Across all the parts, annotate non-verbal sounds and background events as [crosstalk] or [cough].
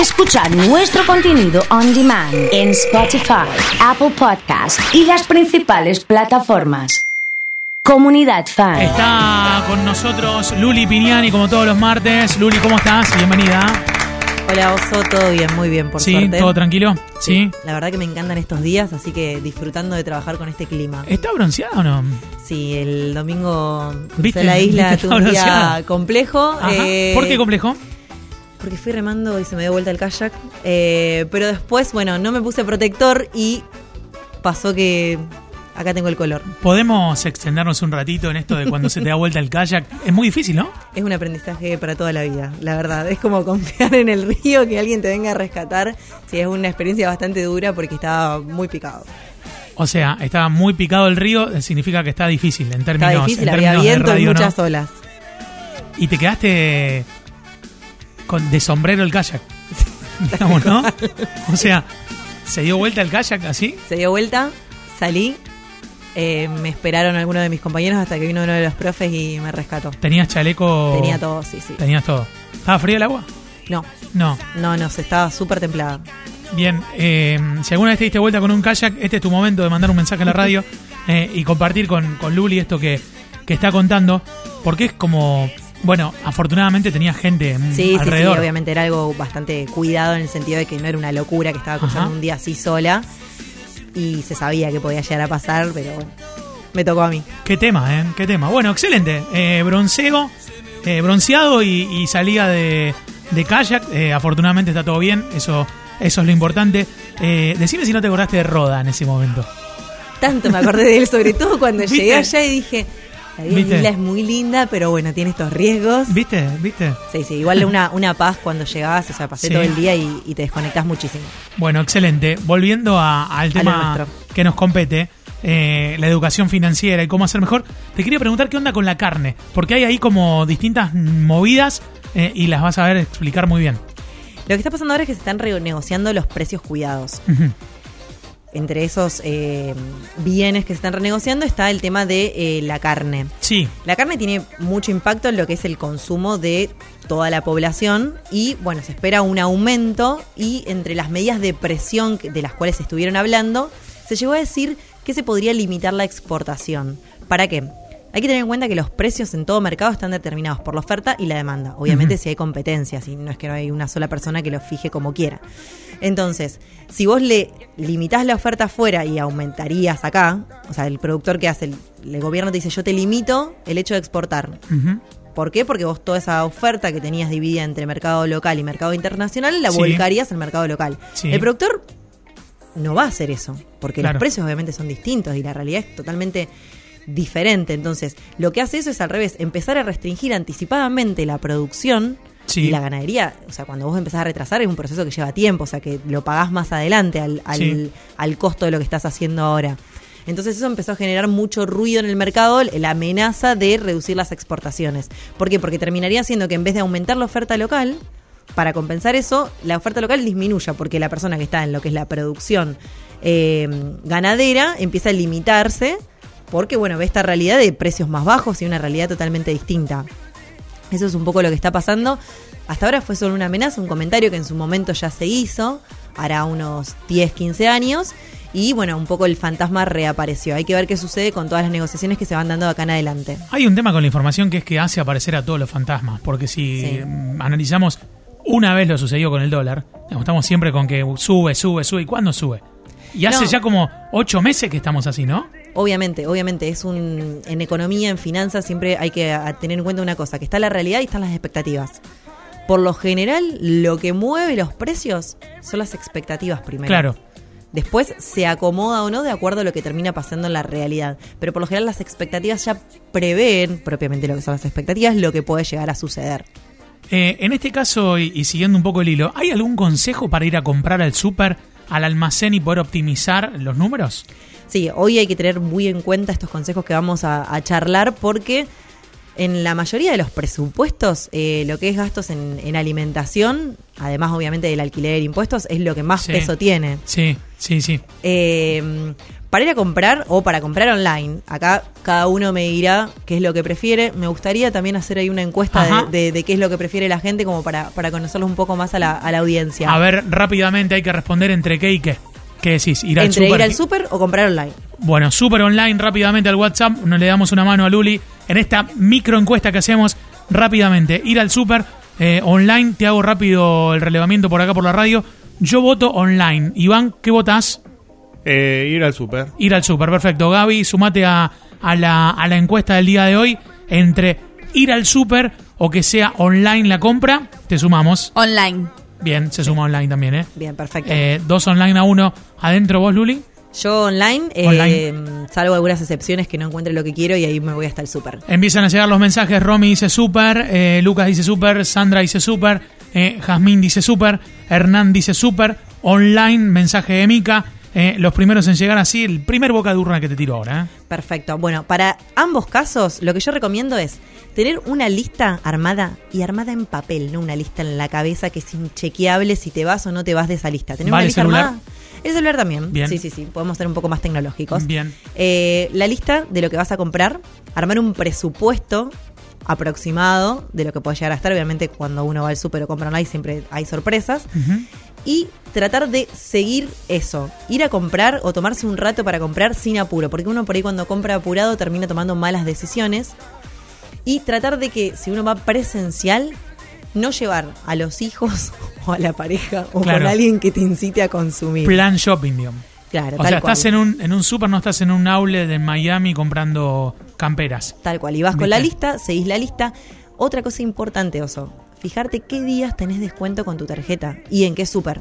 Escuchar nuestro contenido on demand en Spotify, Apple Podcast y las principales plataformas. Comunidad Fan. Está con nosotros Luli Piñani, como todos los martes. Luli, ¿cómo estás? Bienvenida. Hola Oso, todo bien, muy bien, por sí, suerte. todo tranquilo. Sí. La verdad que me encantan estos días, así que disfrutando de trabajar con este clima. ¿Está bronceada o no? Sí, el domingo ¿Viste? crucé la isla, tuve un día complejo. Eh, ¿Por qué complejo? Porque fui remando y se me dio vuelta el kayak. eh, pero después, bueno, no me puse protector y pasó que acá tengo el color. ¿Podemos extendernos un ratito en esto de cuando se te da vuelta el kayak? Es muy difícil, ¿no? Es un aprendizaje para toda la vida, la verdad. Es como confiar en el río, que alguien te venga a rescatar. Sí, es una experiencia bastante dura porque estaba muy picado. O sea, está muy picado el río, eh, significa que está difícil en términos, Estaba difícil, en había términos de y radio, ¿no? muchas olas. Y te quedaste con de sombrero el kayak. [laughs] Digamos, ¿no? O sea, ¿se dio vuelta el kayak así? Se dio vuelta, salí. eh, me esperaron algunos de mis compañeros hasta que vino uno de los profes y me rescató. ¿Tenías chaleco? Tenía todo, sí, sí. Tenías todo. ¿Estaba frío el agua? No, No. no, no, se estaba súper templada. Bien, eh, si alguna vez te diste vuelta con un kayak, este es tu momento de mandar un mensaje a la radio eh, y compartir con, con Luli esto que, que está contando, porque es como, bueno, afortunadamente tenía gente mm, Sí, sí, sí, alrededor. obviamente era algo bastante cuidado en el sentido de que no era una locura que estaba cruzando Ajá. un día así sola y se sabía que podía llegar a pasar, pero bueno, me tocó a mí. Qué tema, ¿eh? Qué tema. Bueno, excelente. Eh, bronceo, eh, bronceado y, y salida de, de kayak. Eh, afortunadamente está todo bien, eso, eso es lo importante. Eh, decime si no te acordaste de Roda en ese momento. Tanto me acordé de él, sobre todo cuando [laughs] ¿Viste? llegué allá y dije, la ¿Viste? isla es muy linda, pero bueno, tiene estos riesgos. ¿Viste? ¿Viste? Sí, sí, igual una, una paz cuando llegabas, o sea, pasé Sí. todo el día y, y te desconectás muchísimo. Bueno, excelente. Volviendo a- al tema que nos compete, eh, la educación financiera y cómo hacer mejor, te quería preguntar qué onda con la carne, porque hay ahí como distintas movidas eh, y las vas a ver explicar muy bien. Lo que está pasando ahora es que se están renegociando los precios cuidados. Ujú. Entre esos eh, bienes que se están renegociando está el tema de eh, la carne. Sí, La carne tiene mucho impacto en lo que es el consumo de toda la población y bueno, se espera un aumento y entre las medidas de presión de las cuales se estuvieron hablando, se llegó a decir que se podría limitar la exportación. ¿Para qué? Hay que tener en cuenta que los precios en todo mercado están determinados por la oferta y la demanda. Obviamente si hay competencia, si no es que no hay una sola persona que lo fije como quiera. Entonces, si vos le limitás la oferta afuera y aumentarías acá, o sea, el productor que hace, el, el gobierno te dice yo te limito el hecho de exportar. ¿Por qué? Porque vos toda esa oferta que tenías dividida entre mercado local y mercado internacional la Sí. volcarías al mercado local. Sí. El productor no va a hacer eso, porque Claro. los precios obviamente son distintos y la realidad es totalmente diferente. Entonces, lo que hace eso es al revés, empezar a restringir anticipadamente la producción Sí. y la ganadería. O sea, cuando vos empezás a retrasar es un proceso que lleva tiempo, o sea, que lo pagás más adelante al, al, Sí. al costo de lo que estás haciendo ahora. Entonces eso empezó a generar mucho ruido en el mercado, la amenaza de reducir las exportaciones. ¿Por qué? Porque terminaría siendo que en vez de aumentar la oferta local, para compensar eso, la oferta local disminuya, porque la persona que está en lo que es la producción eh, ganadera empieza a limitarse, porque bueno, ve esta realidad de precios más bajos y una realidad totalmente distinta. Eso es un poco lo que está pasando. Hasta ahora fue solo una amenaza, un comentario que en su momento ya se hizo, hará unos 10, 15 años. Y bueno, un poco el fantasma reapareció. Hay que ver qué sucede con todas las negociaciones que se van dando de acá en adelante. Hay un tema con la información que es que hace aparecer a todos los fantasmas, porque si Sí. mm, analizamos una vez lo sucedió con el dólar, estamos siempre con que sube, sube, sube, ¿y cuándo sube? Y hace No. ya como ocho meses que estamos así, ¿no? Obviamente, obviamente, es un. En economía, en finanzas, siempre hay que tener en cuenta una cosa: que está la realidad y están las expectativas. Por lo general, lo que mueve los precios son las expectativas primero. Claro. Después se acomoda o no de acuerdo a lo que termina pasando en la realidad. Pero por lo general las expectativas ya prevén, propiamente lo que son las expectativas, lo que puede llegar a suceder. Eh, en este caso, y, y siguiendo un poco el hilo, ¿hay algún consejo para ir a comprar al súper, al almacén y poder optimizar los números? Sí, hoy hay que tener muy en cuenta estos consejos que vamos a, a charlar porque En la mayoría de los presupuestos, eh, lo que es gastos en, en alimentación, además obviamente del alquiler e impuestos, es lo que más Sí. peso tiene. Sí, sí, sí. Eh, para ir a comprar o para comprar online, acá cada uno me dirá qué es lo que prefiere. Me gustaría también hacer ahí una encuesta de, de- de qué es lo que prefiere la gente como para, para conocerlo un poco más a la, a la audiencia. A ver, rápidamente hay que responder entre qué y qué. ¿Qué decís? Ir al Entre súper. ir al súper o comprar online. Bueno, súper online, rápidamente al WhatsApp. Nos le damos una mano a Luli en esta micro encuesta que hacemos rápidamente. Ir al súper eh, online. Te hago rápido el relevamiento por acá por la radio. Yo voto online. Iván, ¿qué votás? Eh, ir al súper. Ir al súper, perfecto. Gaby, sumate a, a la, a la encuesta del día de hoy. Entre ir al súper o que sea online la compra, te sumamos. Online. Bien, se suma online también, ¿eh? Bien, perfecto. Eh, dos online a uno. Adentro vos, Luli. Yo online, eh, Online. salvo algunas excepciones que no encuentre lo que quiero y ahí me voy hasta el súper. Empiezan a llegar los mensajes. Romy dice super, eh, Lucas dice super, Sandra dice super, eh, Jazmín dice super, Hernán dice super, online, mensaje de Mica. eh, los primeros en llegar así, el primer boca de urna que te tiro ahora. ¿eh? Perfecto. Bueno, para ambos casos, lo que yo recomiendo es tener una lista armada y armada en papel, no una lista en la cabeza que es inchequeable si te vas o no te vas de esa lista. Tener ¿Vale una lista celular? armada. El celular también. Bien. Sí, sí, sí. Podemos ser un poco más tecnológicos. Bien. Eh, la lista de lo que vas a comprar, armar un presupuesto aproximado de lo que puede llegar a estar. Obviamente, cuando uno va al súper o compra online, siempre hay sorpresas. Y tratar de seguir eso. Ir a comprar o tomarse un rato para comprar sin apuro. Porque uno por ahí cuando compra apurado termina tomando malas decisiones. Y tratar de que si uno va presencial, no llevar a los hijos [laughs] o a la pareja o Claro. con alguien que te incite a consumir. Plan shopping, digamos. claro, O tal sea, cual. estás en un, en un super, no estás en un outlet de Miami comprando camperas. Tal cual. Y vas con la lista, seguís la lista. Otra cosa importante, Oso. Fijarte qué días tenés descuento con tu tarjeta y en qué súper.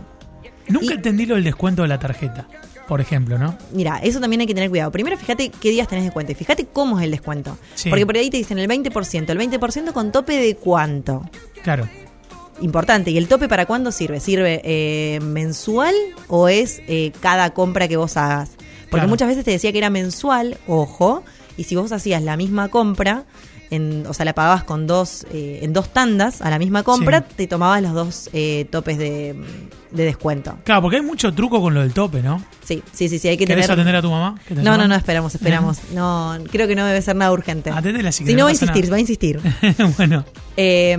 Nunca Y- entendí lo del descuento de la tarjeta, por ejemplo, ¿no? Mira, eso también hay que tener cuidado. Primero, fíjate qué días tenés descuento y fíjate cómo es el descuento. Sí. Porque por ahí te dicen el 20%. ¿El 20% con tope de cuánto? Claro. Importante. ¿Y el tope para cuándo sirve? ¿Sirve eh, mensual o es eh, cada compra que vos hagas? Porque Claro. muchas veces te decía que era mensual, ojo, y si vos hacías la misma compra, en, o sea, la pagabas con dos, eh, en dos tandas a la misma compra, Sí. te tomabas los dos eh, topes de, de descuento. Claro, porque hay mucho truco con lo del tope, ¿no? Sí, sí, sí, sí, hay que ¿Querés tener... atender a tu mamá? ¿Qué te No, llama? no, no, esperamos, esperamos. No, creo que no debe ser nada urgente. Atendela si Si no, va a insistir, va a insistir. [laughs] bueno, Eh,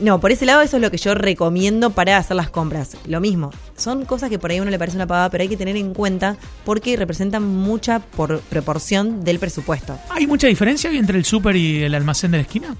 no, por ese lado eso es lo que yo recomiendo para hacer las compras. Lo mismo, son cosas que por ahí a uno le parece una pagada, pero hay que tener en cuenta porque representan mucha por proporción del presupuesto. ¿hay mucha diferencia entre el súper y el almacén de la esquina?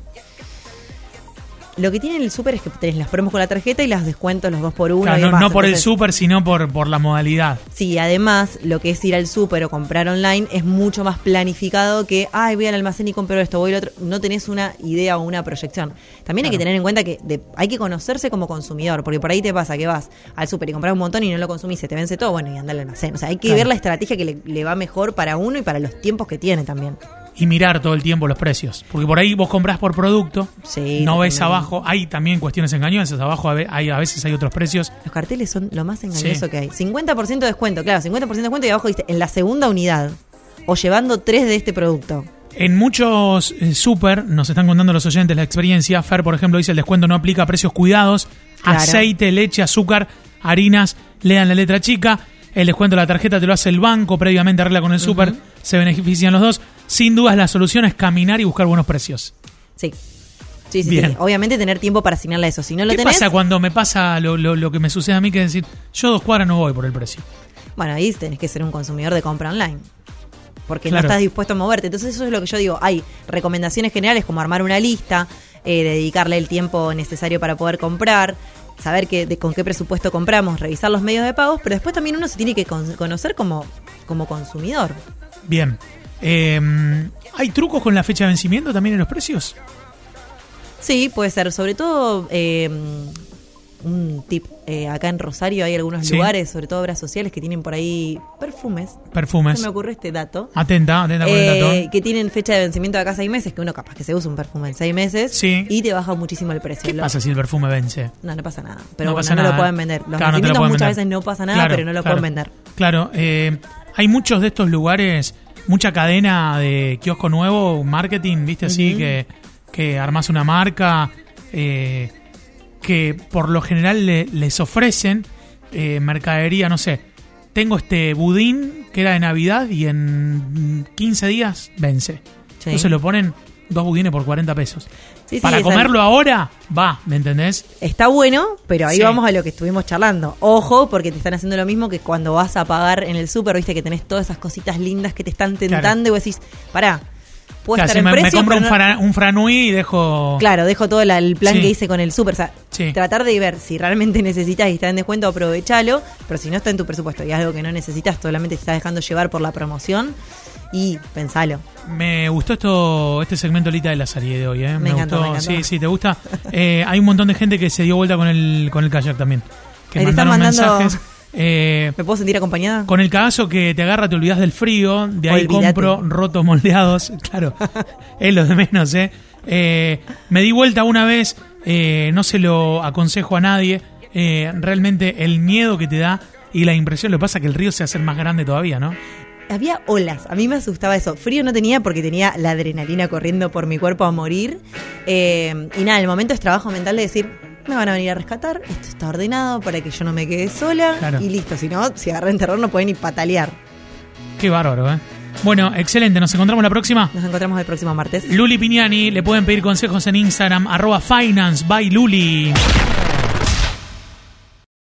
Lo que tiene el súper es que tenés las promos con la tarjeta y las descuentos los dos por uno. Claro, y no, demás. no por el súper, sino por, por la modalidad. Sí, además, lo que es ir al súper o comprar online es mucho más planificado que, ay, voy al almacén y compro esto, voy al otro. No tenés una idea o una proyección. También hay que tener en cuenta que de- hay que conocerse como consumidor, porque por ahí te pasa que vas al súper y compras un montón y no lo consumís, se te vence todo, bueno, y anda al almacén. O sea, hay que Claro. ver la estrategia que le, le va mejor para uno y para los tiempos que tiene también. Y mirar todo el tiempo los precios. Porque por ahí vos comprás por producto, Sí, no ves abajo. Hay también cuestiones engañosas. Abajo hay, a veces hay otros precios. Los carteles son lo más engañoso Sí. que hay. 50% de descuento, claro, 50% de descuento y abajo dice en la segunda unidad o llevando tres de este producto. En muchos eh, súper, nos están contando los oyentes la experiencia. Fer, por ejemplo, dice el descuento no aplica a precios cuidados. Claro. Aceite, leche, azúcar, harinas, lean la letra chica. El descuento de la tarjeta te lo hace el banco, previamente arregla con el súper, se benefician los dos. Sin dudas la solución es caminar y buscar buenos precios. Sí. Sí, sí, Bien. sí. Obviamente tener tiempo para asignarle a eso. Si no lo ¿Qué tenés, pasa cuando me pasa lo, lo- lo que me sucede a mí que es decir, yo dos cuadras no voy por el precio? bueno, ahí tenés que ser un consumidor de compra online. Porque Claro. no estás dispuesto a moverte. Entonces eso es lo que yo digo. Hay recomendaciones generales como armar una lista, eh, dedicarle el tiempo necesario para poder comprar, saber que, de, con qué presupuesto compramos, revisar los medios de pagos, pero después también uno se tiene que con- conocer como, como consumidor. Bien. Eh, ¿Hay trucos con la fecha de vencimiento también en los precios? Sí, puede ser. Sobre todo, eh, un tip. eh, acá en Rosario hay algunos Sí. lugares, sobre todo obras sociales, que tienen por ahí perfumes. Perfumes. Se me ocurre este dato. Atenta, atenta con el Eh, dato. que tienen fecha de vencimiento de acá seis meses, que uno capaz que se usa un perfume en seis meses Sí. y te baja muchísimo el precio. ¿Qué Lo- pasa si el perfume vence? No, no pasa nada. Pero No bueno, pasa no nada. lo pueden vender. Los Claro, no te lo vencimientos muchas vender. veces no pasa nada, Claro, pero no lo claro. pueden vender. Claro, eh, hay muchos de estos lugares, mucha cadena de kiosco nuevo, marketing, viste así, que, que armás una marca eh, que por lo general le- les ofrecen eh, mercadería, no sé. Tengo este budín que era de Navidad y en 15 días vence. Sí. Entonces lo ponen dos budines por 40 pesos. Sí, Para comerlo ahora, va, ¿me entendés? Está bueno, pero ahí vamos a lo que estuvimos charlando. Ojo, porque te están haciendo lo mismo que cuando vas a pagar en el súper, viste que tenés todas esas cositas lindas que te están tentando Claro. y vos decís, pará, estar en me, me precio, compro pero un, no- fra- un franui y dejo... Claro, dejo todo la- el plan Sí. que hice con el súper. O sea, Sí. tratar de ver si realmente [laughs] necesitas y está en descuento, aprovechalo. Pero si no está en tu presupuesto y es algo que no necesitas, solamente te estás dejando llevar por la promoción y pensalo. Me gustó esto, este segmento Lita de la serie de hoy, ¿eh? Me encantó, gustó. me encantó. Sí, sí, ¿te gusta? [laughs] Eh, hay un montón de gente que se dio vuelta con el, con el kayak también. Que te están mandaron mandando- mensajes. [laughs] Eh, ¿Me puedo sentir acompañada? con el cagazo que te agarra, te olvidas del frío. De ahí compro rotos moldeados. [laughs] Claro, es lo de menos, ¿eh? Eh, me di vuelta una vez, eh, no se lo aconsejo a nadie. realmente el miedo que te da y la impresión, lo que pasa es que el río se hace más grande todavía, ¿no? Había olas, a mí me asustaba eso. Frío no tenía porque tenía la adrenalina corriendo por mi cuerpo a morir. Y nada, el momento es trabajo mental de decir, me van a venir a rescatar, esto está ordenado para que yo no me quede sola Claro. y listo. Si no, si agarré en terror no pueden ni patalear. Qué bárbaro, ¿eh? Bueno, excelente, nos encontramos la próxima. Nos encontramos el próximo martes. Luli Piñani, le pueden pedir consejos en Instagram, arroba finance by Luli.